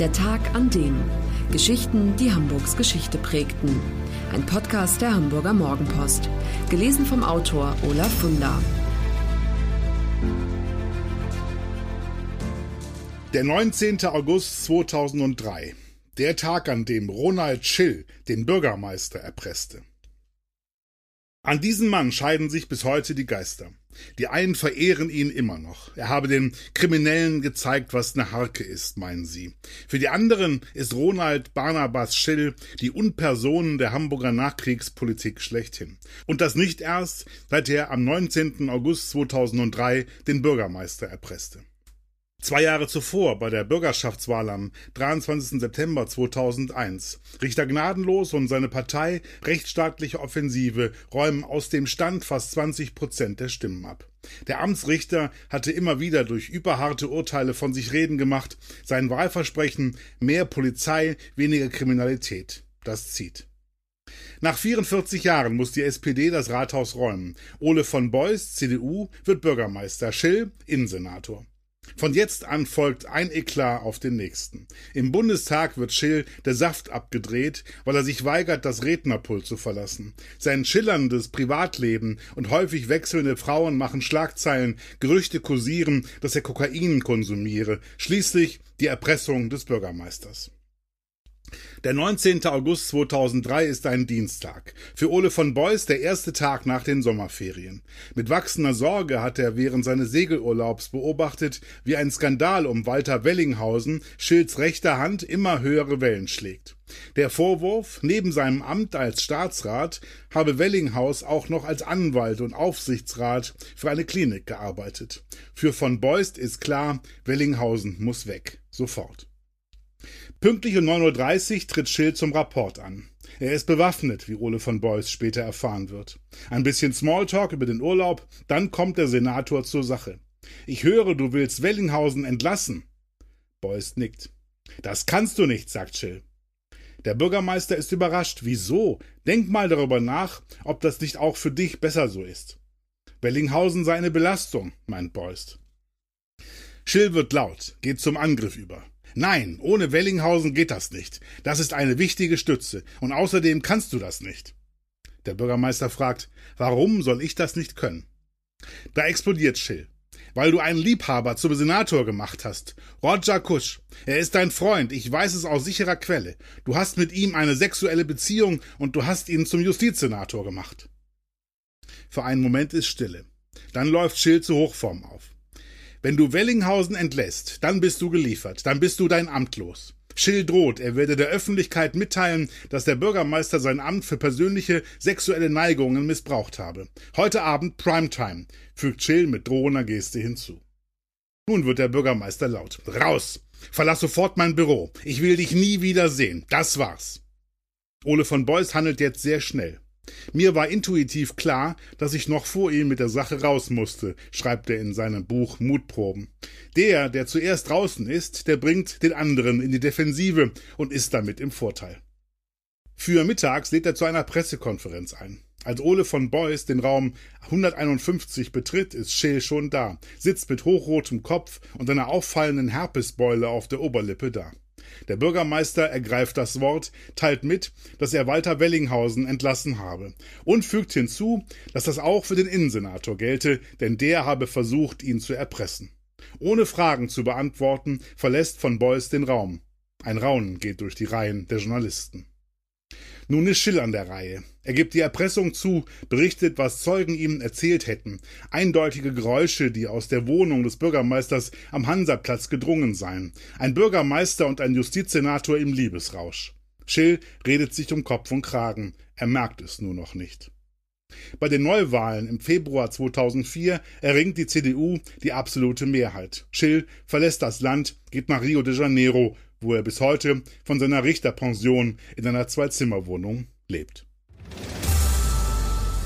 Der Tag an dem. Geschichten, die Hamburgs Geschichte prägten. Ein Podcast der Hamburger Morgenpost. Gelesen vom Autor Olaf Funder. Der 19. August 2003. Der Tag, an dem Ronald Schill den Bürgermeister erpresste. An diesen Mann scheiden sich bis heute die Geister. Die einen verehren ihn immer noch. Er habe den Kriminellen gezeigt, was eine Harke ist, meinen sie. Für die anderen ist Ronald Barnabas Schill die Unperson der Hamburger Nachkriegspolitik schlechthin. Und das nicht erst, seit er am 19. August 2003 den Bürgermeister erpresste. Zwei Jahre zuvor, bei der Bürgerschaftswahl am 23. September 2001, Richter Gnadenlos und seine Partei Rechtsstaatliche Offensive räumen aus dem Stand fast 20 Prozent der Stimmen ab. Der Amtsrichter hatte immer wieder durch überharte Urteile von sich reden gemacht, sein Wahlversprechen mehr Polizei, weniger Kriminalität. Das zieht. Nach 44 Jahren muss die SPD das Rathaus räumen. Ole von Beuys, CDU, wird Bürgermeister, Schill Innensenator. Von jetzt an folgt ein Eklat auf den nächsten. Im Bundestag wird Schill der Saft abgedreht, weil er sich weigert, das Rednerpult zu verlassen. Sein schillerndes Privatleben und häufig wechselnde Frauen machen Schlagzeilen, Gerüchte kursieren, dass er Kokain konsumiere, schließlich die Erpressung des Bürgermeisters. Der 19. August 2003 ist ein Dienstag. Für Ole von Beuys der erste Tag nach den Sommerferien. Mit wachsender Sorge hat er während seines Segelurlaubs beobachtet, wie ein Skandal um Walter Wellinghausen, Schilds rechter Hand, immer höhere Wellen schlägt. Der Vorwurf, neben seinem Amt als Staatsrat habe Wellinghaus auch noch als Anwalt und Aufsichtsrat für eine Klinik gearbeitet. Für von Beust ist klar, Wellinghausen muss weg. Sofort. Pünktlich um 9.30 Uhr tritt Schill zum Rapport an. Er ist bewaffnet, wie Ole von Beuys später erfahren wird. Ein bisschen Smalltalk über den Urlaub, dann kommt der Senator zur Sache. Ich höre, du willst Wellinghausen entlassen. Beuys nickt. Das kannst du nicht, sagt Schill. Der Bürgermeister ist überrascht. Wieso? Denk mal darüber nach, ob das nicht auch für dich besser so ist. Wellinghausen sei eine Belastung, meint Beuys. Schill wird laut, geht zum Angriff über. Nein, ohne Wellinghausen geht das nicht. Das ist eine wichtige Stütze. Und außerdem kannst du das nicht. Der Bürgermeister fragt, warum soll ich das nicht können? Da explodiert Schill. Weil du einen Liebhaber zum Senator gemacht hast. Roger Kusch. Er ist dein Freund. Ich weiß es aus sicherer Quelle. Du hast mit ihm eine sexuelle Beziehung und du hast ihn zum Justizsenator gemacht. Für einen Moment ist Stille. Dann läuft Schill zu Hochform auf. Wenn du Wellinghausen entlässt, dann bist du geliefert, dann bist du dein Amt los. Schill droht, er werde der Öffentlichkeit mitteilen, dass der Bürgermeister sein Amt für persönliche sexuelle Neigungen missbraucht habe. Heute Abend Primetime, fügt Schill mit drohender Geste hinzu. Nun wird der Bürgermeister laut. Raus! Verlass sofort mein Büro. Ich will dich nie wieder sehen. Das war's. Ole von Beuys handelt jetzt sehr schnell. Mir war intuitiv klar, dass ich noch vor ihm mit der Sache raus musste, schreibt er in seinem Buch Mutproben. Der, der zuerst draußen ist, der bringt den anderen in die Defensive und ist damit im Vorteil. Für mittags lädt er zu einer Pressekonferenz ein. Als Ole von Beuys den Raum 151 betritt, ist Scheel schon da, sitzt mit hochrotem Kopf und einer auffallenden Herpesbeule auf der Oberlippe da. Der Bürgermeister ergreift das Wort, teilt mit, dass er Walter Wellinghausen entlassen habe und fügt hinzu, dass das auch für den Innensenator gelte, denn der habe versucht, ihn zu erpressen. Ohne Fragen zu beantworten, verlässt von Beuys den Raum. Ein Raunen geht durch die Reihen der Journalisten. Nun ist Schill an der Reihe. Er gibt die Erpressung zu, berichtet, was Zeugen ihm erzählt hätten. Eindeutige Geräusche, die aus der Wohnung des Bürgermeisters am Hansaplatz gedrungen seien. Ein Bürgermeister und ein Justizsenator im Liebesrausch. Schill redet sich um Kopf und Kragen. Er merkt es nur noch nicht. Bei den Neuwahlen im Februar 2004 erringt die CDU die absolute Mehrheit. Schill verlässt das Land, geht nach Rio de Janeiro, wo er bis heute von seiner Richterpension in einer Zwei-Zimmer-Wohnung lebt.